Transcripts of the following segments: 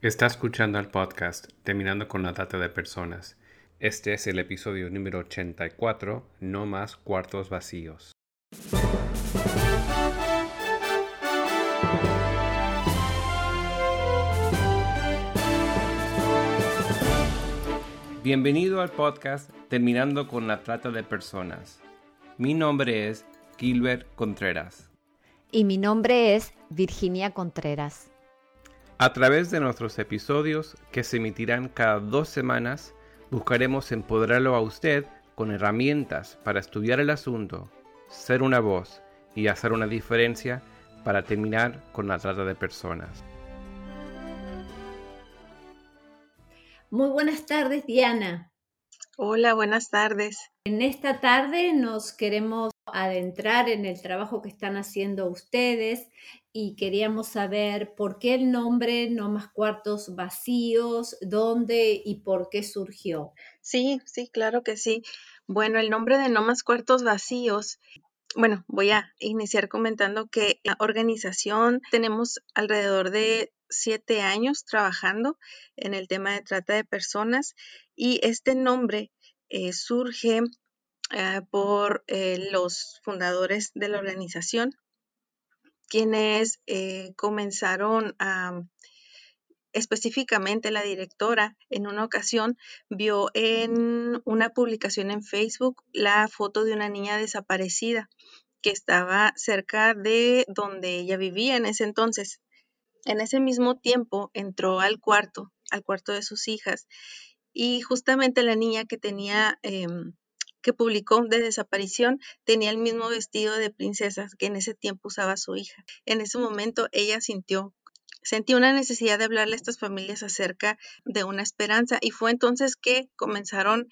Está escuchando el podcast Terminando con la Trata de Personas. Este es el episodio número 84, No más cuartos vacíos. Bienvenido al podcast Terminando con la Trata de Personas. Mi nombre es Gilbert Contreras. Y mi nombre es Virginia Contreras. A través de nuestros episodios, que se emitirán cada dos semanas, buscaremos empoderarlo a usted con herramientas para estudiar el asunto, ser una voz y hacer una diferencia para terminar con la trata de personas. Muy buenas tardes, Diana. Hola, buenas tardes. En esta tarde nos queremos adentrar en el trabajo que están haciendo ustedes y queríamos saber por qué el nombre No más cuartos vacíos, dónde y por qué surgió. Sí, sí, claro que sí. Bueno, el nombre de No más cuartos vacíos bueno, voy a iniciar comentando que la organización tenemos alrededor de siete años trabajando en el tema de trata de personas y este nombre eh, surge eh, por eh, los fundadores de la organización, quienes comenzaron a específicamente la directora en una ocasión vio en una publicación en Facebook la foto de una niña desaparecida que estaba cerca de donde ella vivía en ese entonces. En ese mismo tiempo entró al cuarto, al cuarto de sus hijas, y justamente la niña que tenía, em, que publicó de desaparición, tenía el mismo vestido de princesa que en ese tiempo usaba su hija. En ese momento ella sintió sentí una necesidad de hablarle a estas familias acerca de una esperanza y fue entonces que comenzaron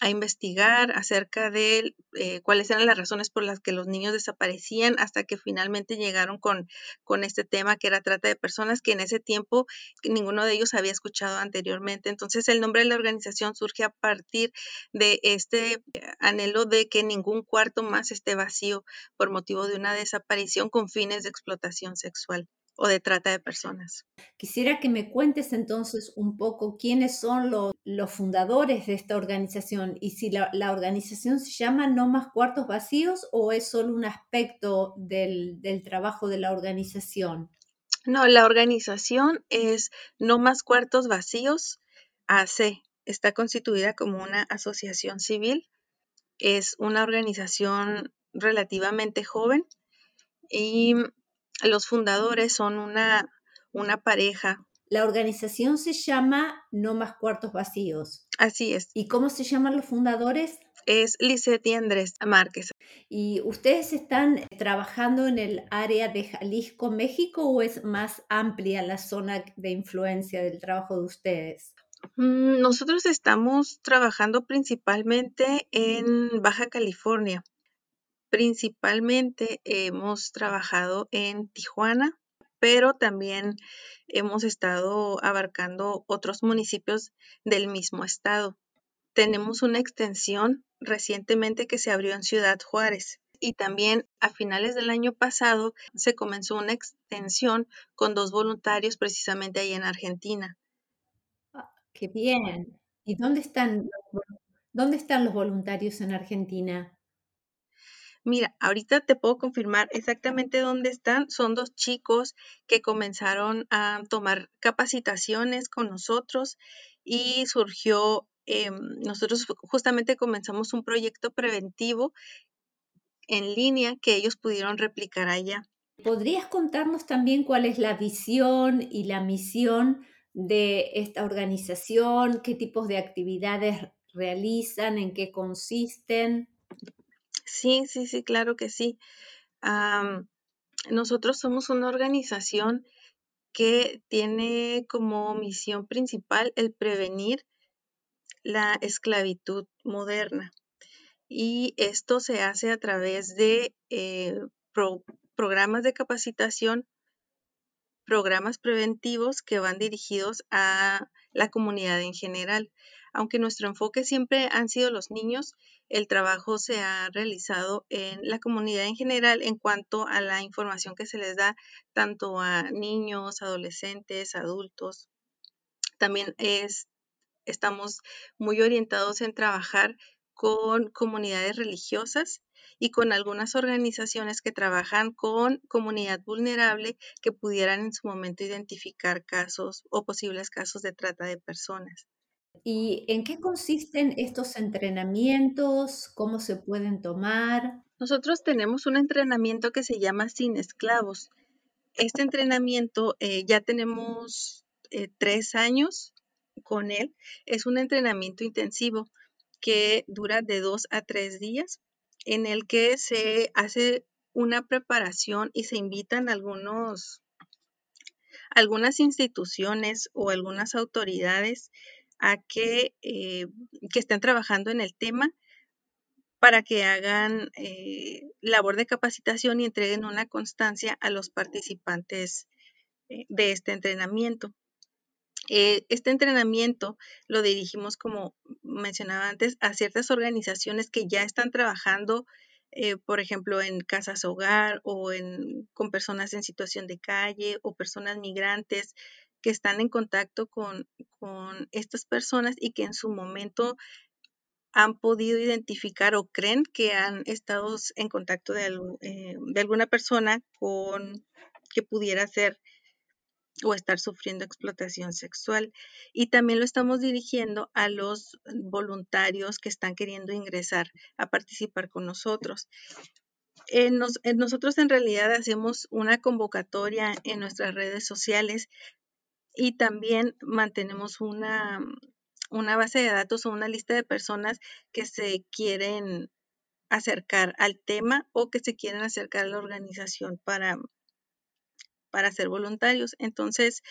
a investigar acerca de eh, cuáles eran las razones por las que los niños desaparecían hasta que finalmente llegaron con, con este tema que era trata de personas que en ese tiempo ninguno de ellos había escuchado anteriormente. Entonces el nombre de la organización surge a partir de este anhelo de que ningún cuarto más esté vacío por motivo de una desaparición con fines de explotación sexual o de trata de personas. Quisiera que me cuentes entonces un poco quiénes son los, fundadores de esta organización y si la, organización se llama No más cuartos vacíos o es solo un aspecto del, del trabajo de la organización. No, la organización es No más cuartos vacíos AC. Está constituida como una asociación civil. Es una organización relativamente joven y los fundadores son una, una pareja. La organización se llama No Más Cuartos Vacíos. Así es. ¿Y cómo se llaman los fundadores? Es Lisette y Andrés Márquez. ¿Y ustedes están trabajando en el área de Jalisco, México o es más amplia la zona de influencia del trabajo de ustedes? Mm, nosotros estamos trabajando principalmente en Baja California. Principalmente hemos trabajado en Tijuana, pero también hemos estado abarcando otros municipios del mismo estado. Tenemos una extensión recientemente que se abrió en Ciudad Juárez y también a finales del año pasado se comenzó una extensión con dos voluntarios precisamente ahí en Argentina. Ah, qué bien. ¿Y dónde están, dónde están los voluntarios en Argentina? Mira, ahorita te puedo confirmar exactamente dónde están. Son dos chicos que comenzaron a tomar capacitaciones con nosotros y surgió, em, nosotros justamente comenzamos un proyecto preventivo en línea que ellos pudieron replicar allá. ¿Podrías contarnos también cuál es la visión y la misión de esta organización? ¿Qué tipos de actividades realizan? ¿En qué consisten? Sí, sí, sí, claro que sí. nosotros somos una organización que tiene como misión principal el prevenir la esclavitud moderna. Y esto se hace a través de eh, programas de capacitación, programas preventivos que van dirigidos a la comunidad en general. Aunque nuestro enfoque siempre han sido los niños, el trabajo se ha realizado en la comunidad en general en cuanto a la información que se les da tanto a niños, adolescentes, adultos. También es, estamos muy orientados en trabajar con comunidades religiosas y con algunas organizaciones que trabajan con comunidad vulnerable que pudieran en su momento identificar casos o posibles casos de trata de personas. ¿Y en qué consisten estos entrenamientos? ¿Cómo se pueden tomar? Nosotros tenemos un entrenamiento que se llama Sin Esclavos. Este entrenamiento eh, ya tenemos eh, tres años con él. Es un entrenamiento intensivo que dura de dos a tres días, en el que se hace una preparación y se invitan algunos, algunas instituciones o algunas autoridades a que, eh, que estén trabajando en el tema para que hagan eh, labor de capacitación y entreguen una constancia a los participantes eh, de este entrenamiento. Este entrenamiento lo dirigimos, como mencionaba antes, a ciertas organizaciones que ya están trabajando, por ejemplo, en casas hogar o en, con personas en situación de calle o personas migrantes que están en contacto con, con estas personas y que en su momento han podido identificar o creen que han estado en contacto de, eh, de alguna persona con que pudiera ser o estar sufriendo explotación sexual. Y también lo estamos dirigiendo a los voluntarios que están queriendo ingresar a participar con nosotros. nosotros en realidad hacemos una convocatoria en nuestras redes sociales y también mantenemos una, una base de datos o una lista de personas que se quieren acercar al tema o que se quieren acercar a la organización para, para ser voluntarios. Entonces,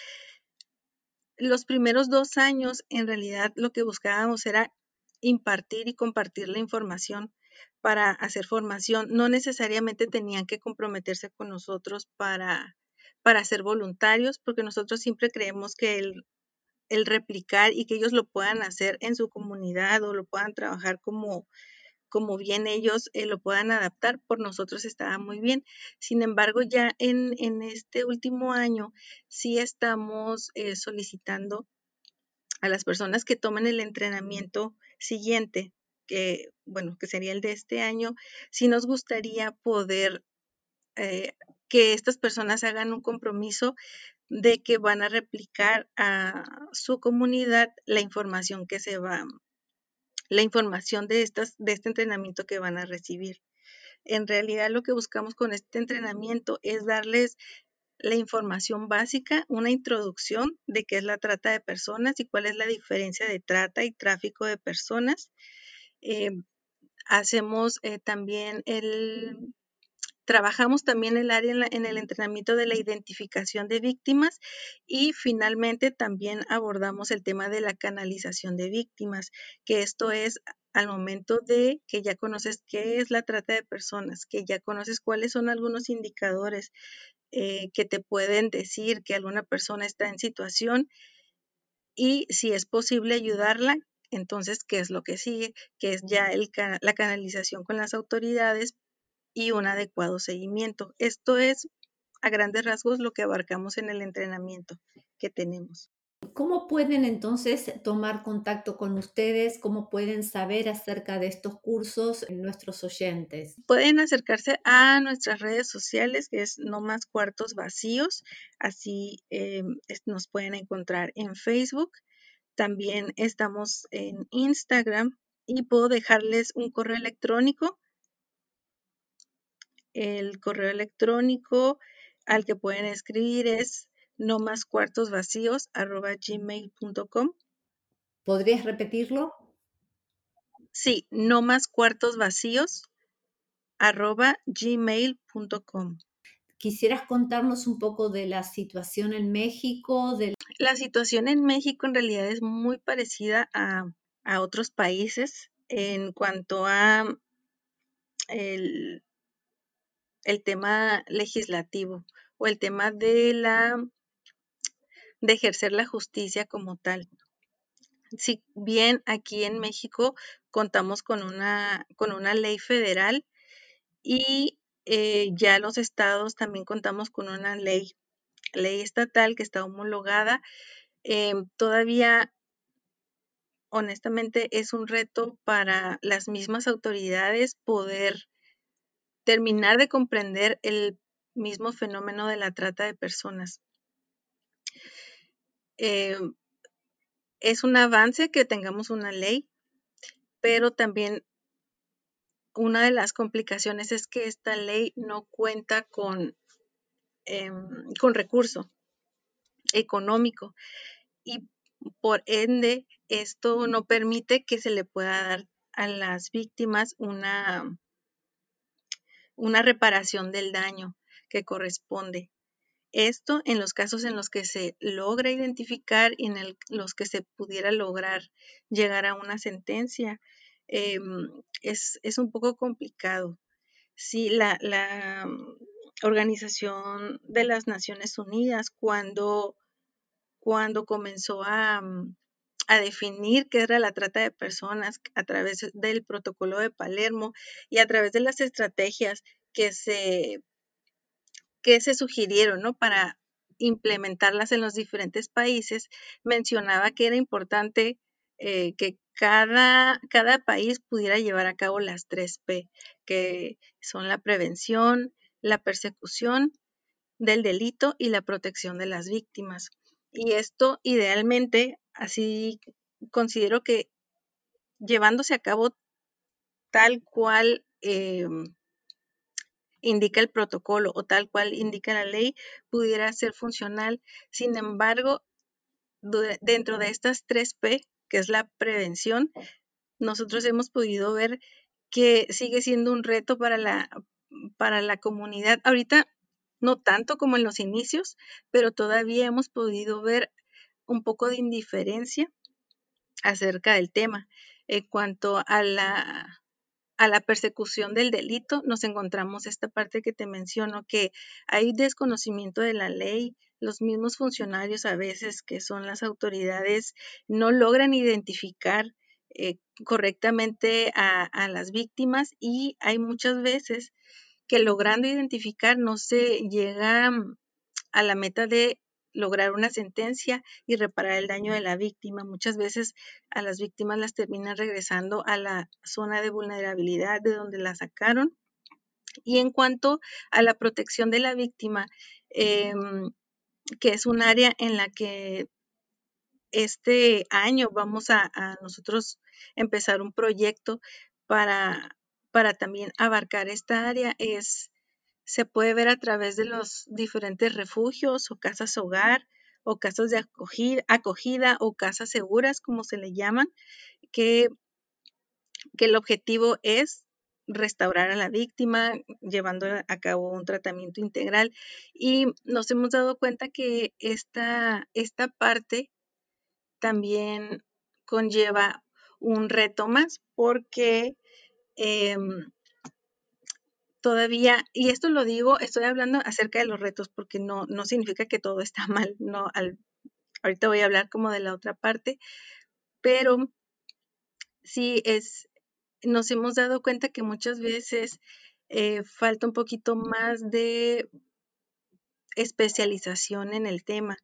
los primeros dos años, en realidad, lo que buscábamos era impartir y compartir la información para hacer formación. No necesariamente tenían que comprometerse con nosotros para, para ser voluntarios, porque nosotros siempre creemos que el, el replicar y que ellos lo puedan hacer en su comunidad o lo puedan trabajar como como bien ellos eh, lo puedan adaptar, por nosotros estaba muy bien. Sin embargo, ya en, este último año sí estamos eh, solicitando a las personas que tomen el entrenamiento siguiente, que bueno, que sería el de este año, sí nos gustaría poder eh, que estas personas hagan un compromiso de que van a replicar a su comunidad la información que se va la información de, estas, de este entrenamiento que van a recibir. En realidad lo que buscamos con este entrenamiento es darles la información básica, una introducción de qué es la trata de personas y cuál es la diferencia de trata y tráfico de personas. Eh, hacemos eh, también el Trabajamos también el área en, el entrenamiento de la identificación de víctimas y finalmente también abordamos el tema de la canalización de víctimas, que esto es al momento de que ya conoces qué es la trata de personas, que ya conoces cuáles son algunos indicadores eh, que te pueden decir que alguna persona está en situación y si es posible ayudarla, entonces, ¿qué es lo que sigue? Que es ya la canalización con las autoridades y un adecuado seguimiento. Esto es a grandes rasgos lo que abarcamos en el entrenamiento que tenemos. ¿Cómo pueden entonces tomar contacto con ustedes? ¿Cómo pueden saber acerca de estos cursos nuestros oyentes? Pueden acercarse a nuestras redes sociales, que es No Más Cuartos Vacíos. Así eh, nos pueden encontrar en Facebook. También estamos en Instagram y puedo dejarles un correo electrónico el correo electrónico al que pueden escribir es no más cuartos vacíos gmail.com. ¿Podrías repetirlo? Sí, no más cuartos vacíos gmail.com. ¿Quisieras contarnos un poco de la situación en México? La situación en México en realidad es muy parecida a, a otros países en cuanto a el, el tema legislativo o el tema de la de ejercer la justicia como tal. Si bien aquí en México contamos con una, con una ley federal y eh, ya los estados también contamos con una ley, ley estatal que está homologada Em, todavía, honestamente, es un reto para las mismas autoridades poder terminar de comprender el mismo fenómeno de la trata de personas. Em, es un avance que tengamos una ley, pero también una de las complicaciones es que esta ley no cuenta con, em, con recurso económico y por ende esto no permite que se le pueda dar a las víctimas una, una reparación del daño que corresponde. Esto en los casos en los que se logra identificar y en los que se pudiera lograr llegar a una sentencia, em, es, un poco complicado. Sí, la, la, Organización de las Naciones Unidas, cuando, cuando comenzó a, a definir qué era la trata de personas a través del protocolo de Palermo y a través de las estrategias que se que se sugirieron ¿no? para implementarlas en los diferentes países, mencionaba que era importante eh, que cada, cada país pudiera llevar a cabo las tres P, que son la prevención, la persecución del delito y la protección de las víctimas. Y esto idealmente, así considero que llevándose a cabo tal cual em, indica el protocolo o tal cual indica la ley pudiera ser funcional. Sin embargo, dentro de estas tres P, que es la prevención, nosotros hemos podido ver que sigue siendo un reto para la, para la comunidad. Ahorita no tanto como en los inicios, pero todavía hemos podido ver un poco de indiferencia acerca del tema. En cuanto a la a la persecución del delito, nos encontramos esta parte que te menciono, que hay desconocimiento de la ley, los mismos funcionarios a veces, que son las autoridades, no logran identificar eh, correctamente a, a las víctimas y hay muchas veces que logrando identificar no se llega a la meta de lograr una sentencia y reparar el daño de la víctima. Muchas veces a las víctimas las terminan regresando a la zona de vulnerabilidad de donde la sacaron. Y en cuanto a la protección de la víctima, em, que es un área en la que este año vamos a, a nosotros empezar un proyecto para, para también abarcar esta área, es se puede ver a través de los diferentes refugios o casas hogar o casas de acogida, o casas seguras, como se le llaman, que, que el objetivo es restaurar a la víctima, llevando a cabo un tratamiento integral. Y nos hemos dado cuenta que esta, esta parte también conlleva un reto más porque em, todavía, y esto lo digo, estoy hablando acerca de los retos porque no, no significa que todo está mal, no, al, ahorita voy a hablar como de la otra parte, pero sí es, nos hemos dado cuenta que muchas veces eh, falta un poquito más de especialización en el tema,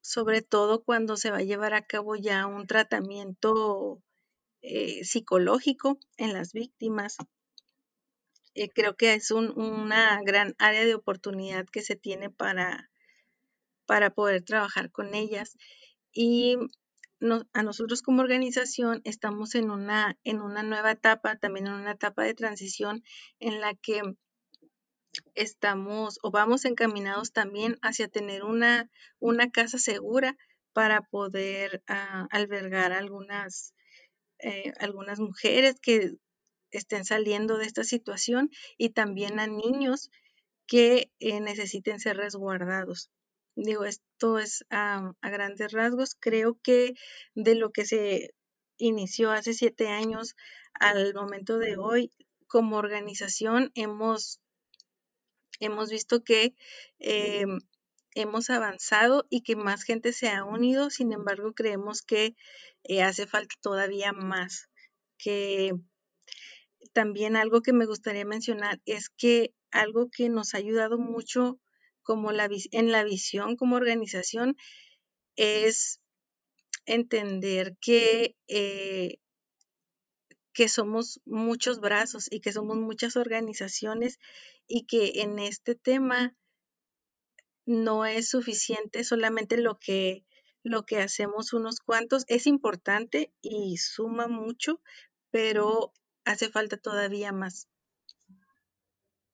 sobre todo cuando se va a llevar a cabo ya un tratamiento eh, psicológico en las víctimas eh, creo que es una gran área de oportunidad que se tiene para, para poder trabajar con ellas. Y a nosotros como organización estamos en una, en una nueva etapa, también en una etapa de transición en la que estamos o vamos encaminados también hacia tener una, una casa segura para poder ah, albergar algunas, eh, algunas mujeres que estén saliendo de esta situación y también a niños que eh, necesiten ser resguardados. Digo, esto es a grandes rasgos. Creo que de lo que se inició hace siete años al momento de hoy, como organización hemos, hemos visto que eh, hemos avanzado y que más gente se ha unido. Sin embargo, creemos que eh, hace falta todavía más, que también algo que me gustaría mencionar es que algo que nos ha ayudado mucho como la, en la visión como organización es entender que, eh, que somos muchos brazos y que somos muchas organizaciones y que en este tema no es suficiente solamente lo que, lo que hacemos unos cuantos. Es importante y suma mucho, pero hace falta todavía más.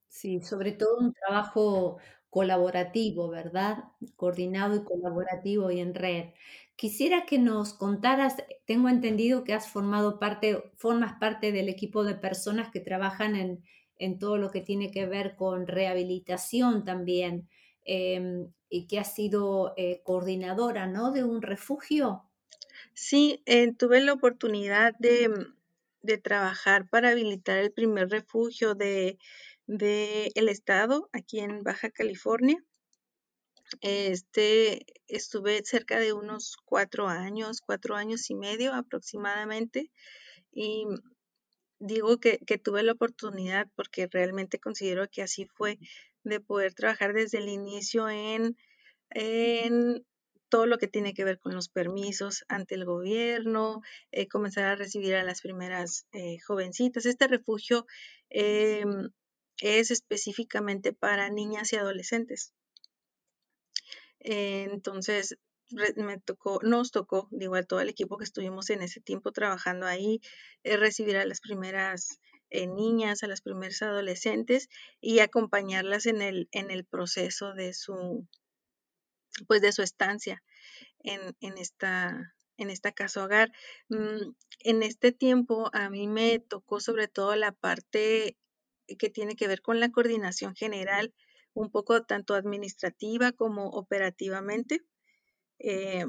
Sí, sobre todo un trabajo colaborativo, ¿verdad? Coordinado y colaborativo y en red. Quisiera que nos contaras, tengo entendido que has formado parte, formas parte del equipo de personas que trabajan en, en todo lo que tiene que ver con rehabilitación también. Em, y que ha sido eh, coordinadora, ¿no? De un refugio. Sí, eh, tuve la oportunidad de, de, trabajar para habilitar el primer refugio de, de el estado aquí en Baja California. Este, estuve cerca de unos cuatro años, cuatro años y medio aproximadamente, y digo que, que, tuve la oportunidad porque realmente considero que así fue de poder trabajar desde el inicio en, en todo lo que tiene que ver con los permisos ante el gobierno, eh, comenzar a recibir a las primeras eh, jovencitas. Este refugio eh, es específicamente para niñas y adolescentes. entonces, me tocó, nos tocó, digo, a todo el equipo que estuvimos en ese tiempo trabajando ahí, recibir a las primeras eh, niñas, a las primeras adolescentes y acompañarlas en el, en el proceso de su, pues de su estancia en, en esta, en esta casa hogar. Mm, en este tiempo a mí me tocó sobre todo la parte que tiene que ver con la coordinación general, un poco tanto administrativa como operativamente. Eh,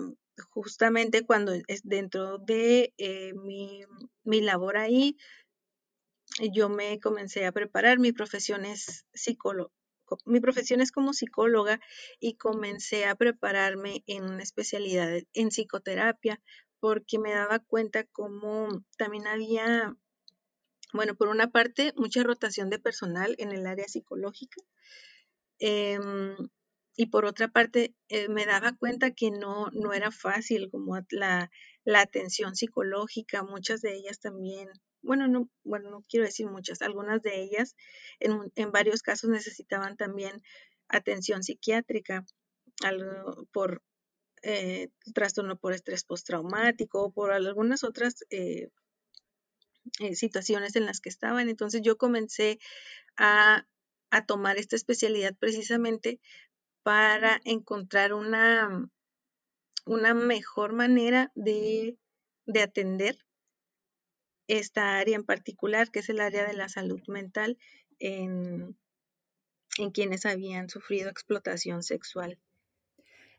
justamente cuando es dentro de eh, mi, mi, labor ahí, yo me comencé a preparar, mi profesión es psicólogo. Mi profesión es como psicóloga y comencé a prepararme en una especialidad en psicoterapia porque me daba cuenta como también había, bueno, por una parte, mucha rotación de personal en el área psicológica. Em, y por otra parte, eh, me daba cuenta que no, no era fácil como la, la atención psicológica, muchas de ellas también bueno, no, bueno, no quiero decir muchas, algunas de ellas en, en varios casos necesitaban también atención psiquiátrica por eh, trastorno por estrés postraumático o por algunas otras eh, eh, situaciones en las que estaban. Entonces yo comencé a, a tomar esta especialidad precisamente para encontrar una, una mejor manera de, de atender esta área en particular, que es el área de la salud mental en, en quienes habían sufrido explotación sexual.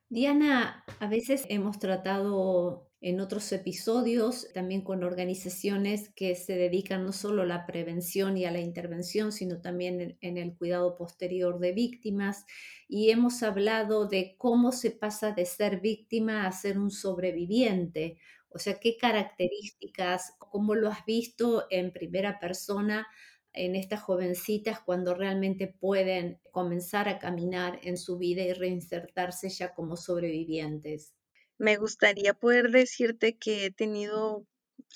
Diana, a veces hemos tratado en otros episodios también con organizaciones que se dedican no solo a la prevención y a la intervención, sino también en, en, el cuidado posterior de víctimas. Y hemos hablado de cómo se pasa de ser víctima a ser un sobreviviente o sea, ¿qué características, cómo lo has visto en primera persona en estas jovencitas cuando realmente pueden comenzar a caminar en su vida y reinsertarse ya como sobrevivientes? Me gustaría poder decirte que he tenido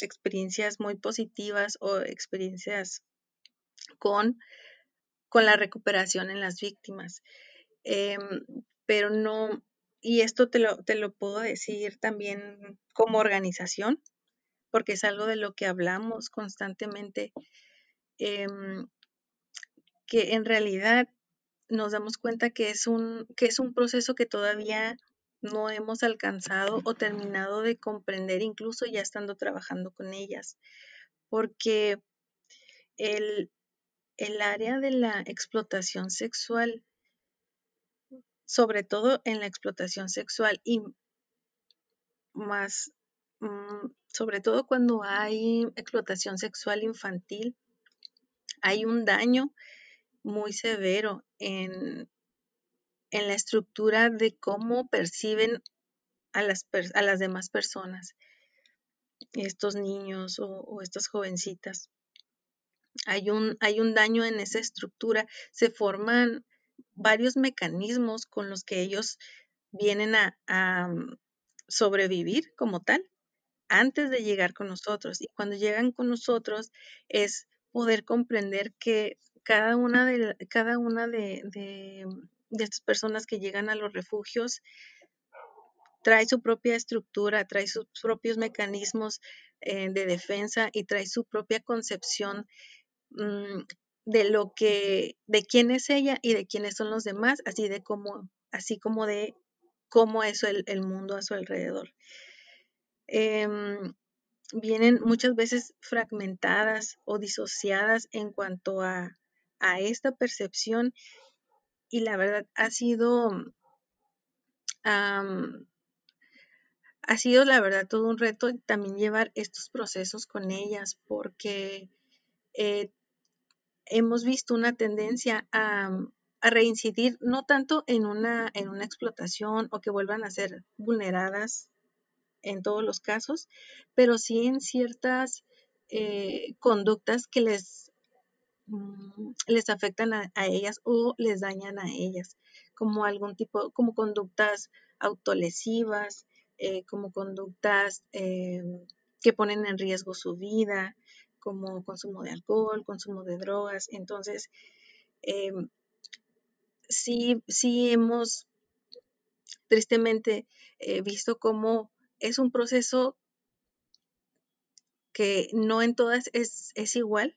experiencias muy positivas o experiencias con, con la recuperación en las víctimas, em, pero no, y esto te lo, te lo puedo decir también como organización, porque es algo de lo que hablamos constantemente, em, que en realidad nos damos cuenta que es, un, que es un proceso que todavía no hemos alcanzado o terminado de comprender, incluso ya estando trabajando con ellas, porque el, el área de la explotación sexual sobre todo en la explotación sexual y más, mm, sobre todo cuando hay explotación sexual infantil, hay un daño muy severo en, en la estructura de cómo perciben a las, a las demás personas, estos niños o, o estas jovencitas. Hay un, hay un daño en esa estructura, se forman varios mecanismos con los que ellos vienen a, sobrevivir como tal antes de llegar con nosotros. Y cuando llegan con nosotros es poder comprender que cada una de, cada una de, de, estas personas que llegan a los refugios trae su propia estructura, trae sus propios mecanismos eh, de defensa y trae su propia concepción mm, de lo que, de quién es ella y de quiénes son los demás, así de cómo, así como de cómo es el, el mundo a su alrededor. Em, vienen muchas veces fragmentadas o disociadas en cuanto a, a esta percepción y la verdad ha sido ha sido la verdad todo un reto también llevar estos procesos con ellas porque eh, hemos visto una tendencia a, a, reincidir no tanto en una, en una explotación o que vuelvan a ser vulneradas en todos los casos, pero sí en ciertas eh, conductas que les, mm, les afectan a, ellas o les dañan a ellas, como algún tipo, como conductas autolesivas, eh, como conductas eh, que ponen en riesgo su vida, como consumo de alcohol, consumo de drogas. Entonces, sí, sí hemos tristemente visto cómo es un proceso que no en todas es, igual,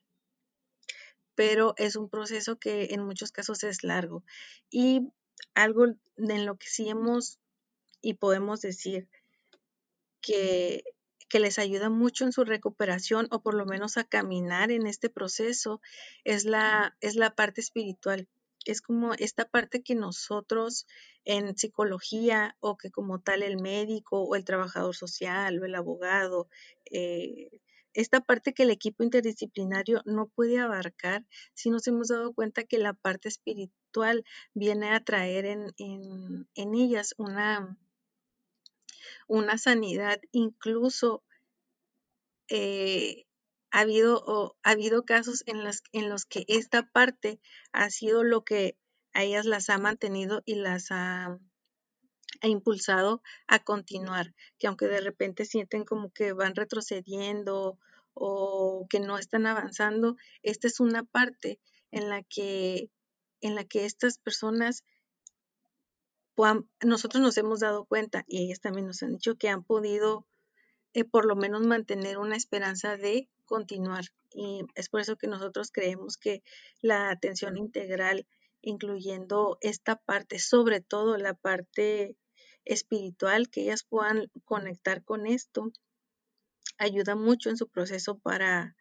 pero es un proceso que en muchos casos es largo. Y algo en lo que sí hemos y podemos decir que, que, les ayuda mucho en su recuperación o por lo menos a caminar en este proceso es la, es la parte espiritual. Es como esta parte que nosotros en psicología o que como tal el médico o el trabajador social o el abogado, eh, esta parte que el equipo interdisciplinario no puede abarcar si nos hemos dado cuenta que la parte espiritual viene a traer en, en ellas una, una sanidad incluso eh, ha habido, ha habido casos en, las, en los que esta parte ha sido lo que a ellas las ha mantenido y las ha, impulsado a continuar, que aunque de repente sienten como que van retrocediendo o que no están avanzando, esta es una parte en la que, en la que estas personas nosotros nos hemos dado cuenta y ellas también nos han dicho que han podido eh, por lo menos mantener una esperanza de continuar. Y es por eso que nosotros creemos que la atención integral, incluyendo esta parte, sobre todo la parte espiritual, que ellas puedan conectar con esto, ayuda mucho en su proceso para,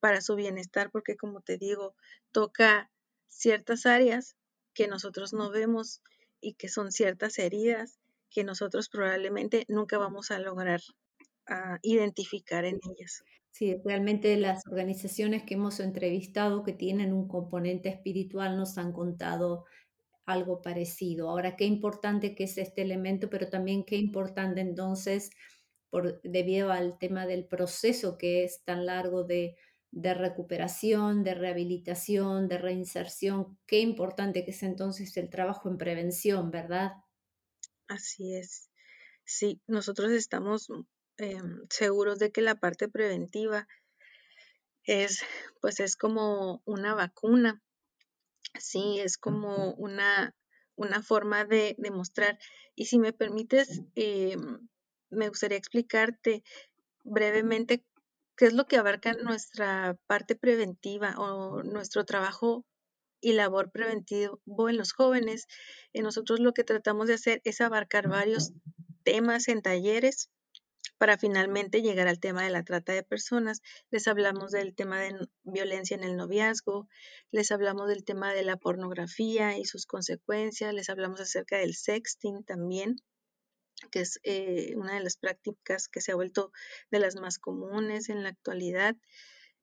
para su bienestar, porque como te digo, toca ciertas áreas que nosotros no vemos y que son ciertas heridas que nosotros probablemente nunca vamos a lograr identificar en ellas. Sí, realmente las organizaciones que hemos entrevistado que tienen un componente espiritual nos han contado algo parecido. Ahora, qué importante que es este elemento, pero también qué importante entonces, por, debido al tema del proceso que es tan largo de, de recuperación, de rehabilitación, de reinserción, qué importante que es entonces el trabajo en prevención, ¿verdad? Así es. Sí, nosotros estamos Em, seguros de que la parte preventiva es, pues es como una vacuna, sí, es como una, una forma de demostrar. Y si me permites, em, me gustaría explicarte brevemente qué es lo que abarca nuestra parte preventiva o nuestro trabajo y labor preventivo en los jóvenes. Y nosotros lo que tratamos de hacer es abarcar varios temas en talleres para finalmente llegar al tema de la trata de personas. Les hablamos del tema de violencia en el noviazgo, les hablamos del tema de la pornografía y sus consecuencias, les hablamos acerca del sexting también que es eh, una de las prácticas que se ha vuelto de las más comunes en la actualidad.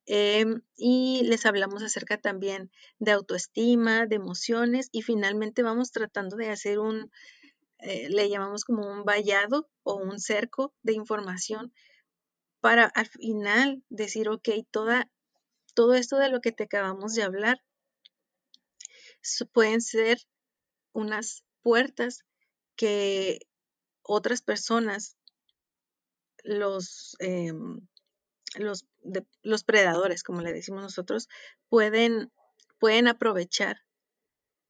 Em, y les hablamos acerca también de autoestima, de emociones y finalmente vamos tratando de hacer un, eh, le llamamos como un vallado o un cerco de información para al final decir, ok, toda, todo esto de lo que te acabamos de hablar pueden ser unas puertas que otras personas, los, em, los, los predadores, como le decimos nosotros, pueden, pueden aprovechar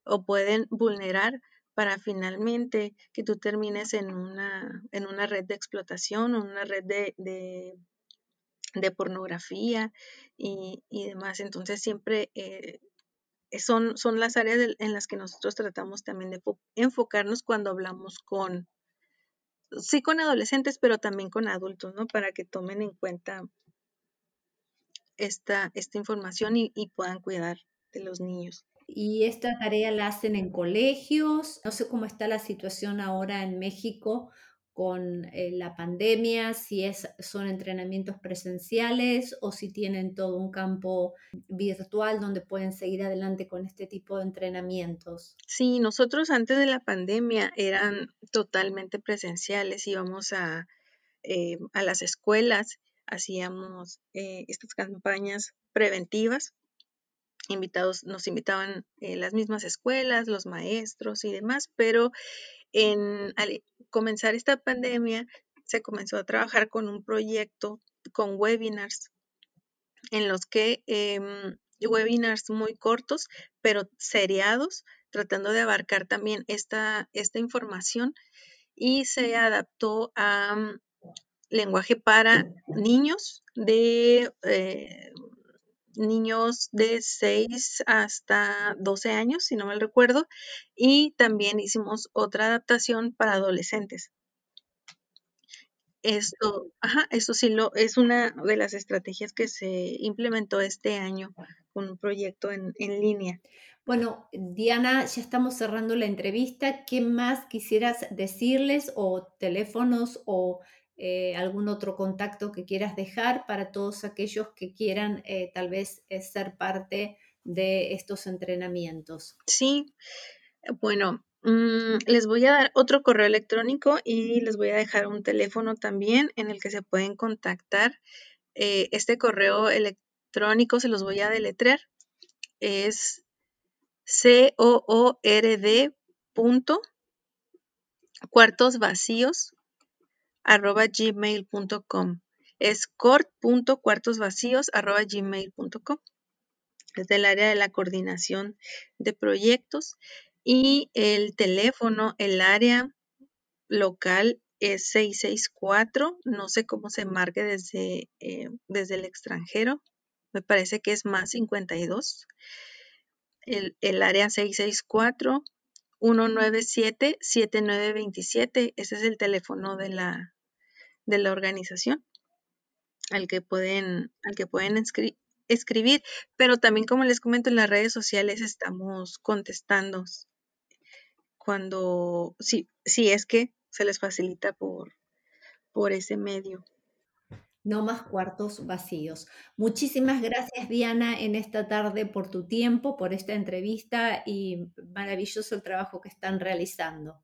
o pueden vulnerar para finalmente que tú termines en una, en una red de explotación, en una red de, de, pornografía y, demás. Entonces siempre eh, son, son las áreas en las que nosotros tratamos también de enfocarnos cuando hablamos con, sí con adolescentes, pero también con adultos, ¿no? Para que tomen en cuenta esta, esta información y, y puedan cuidar de los niños. Y esta tarea la hacen en colegios. No sé cómo está la situación ahora en México con eh, la pandemia, si es, son entrenamientos presenciales o si tienen todo un campo virtual donde pueden seguir adelante con este tipo de entrenamientos. Sí, nosotros antes de la pandemia eran totalmente presenciales, íbamos a, eh, a las escuelas, hacíamos eh, estas campañas preventivas. Invitados, nos invitaban las mismas escuelas, los maestros y demás, pero en, comenzar esta pandemia, se comenzó a trabajar con un proyecto con webinars, en los que em, webinars muy cortos, pero seriados, tratando de abarcar también esta, esta información y se adaptó a mm, lenguaje para niños de eh, niños de 6 hasta 12 años, si no mal recuerdo, y también hicimos otra adaptación para adolescentes. Esto, ajá, esto sí lo, es una de las estrategias que se implementó este año con un proyecto en, en línea. Bueno, Diana, ya estamos cerrando la entrevista. ¿Qué más quisieras decirles o teléfonos o eh, algún otro contacto que quieras dejar para todos aquellos que quieran eh, tal vez eh, ser parte de estos entrenamientos. Sí, bueno, mm, les voy a dar otro correo electrónico y les voy a dejar un teléfono también en el que se pueden contactar. este correo electrónico se los voy a deletrear. Es c o o r d punto cuartos vacíos arroba gmail.com. Es cort.cuartosvacíos arroba gmail.com. Es del área de la coordinación de proyectos y el teléfono, el área local es 664, no sé cómo se marque desde, eh, desde el extranjero, me parece que es más 52. El, el área 664 197 7927, ese es el teléfono de la, de la organización al que pueden, al que pueden escribir, pero también como les comento en las redes sociales estamos contestando cuando, si, si es que se les facilita por, por ese medio. No más cuartos vacíos. Muchísimas gracias Diana en esta tarde por tu tiempo, por esta entrevista y maravilloso el trabajo que están realizando.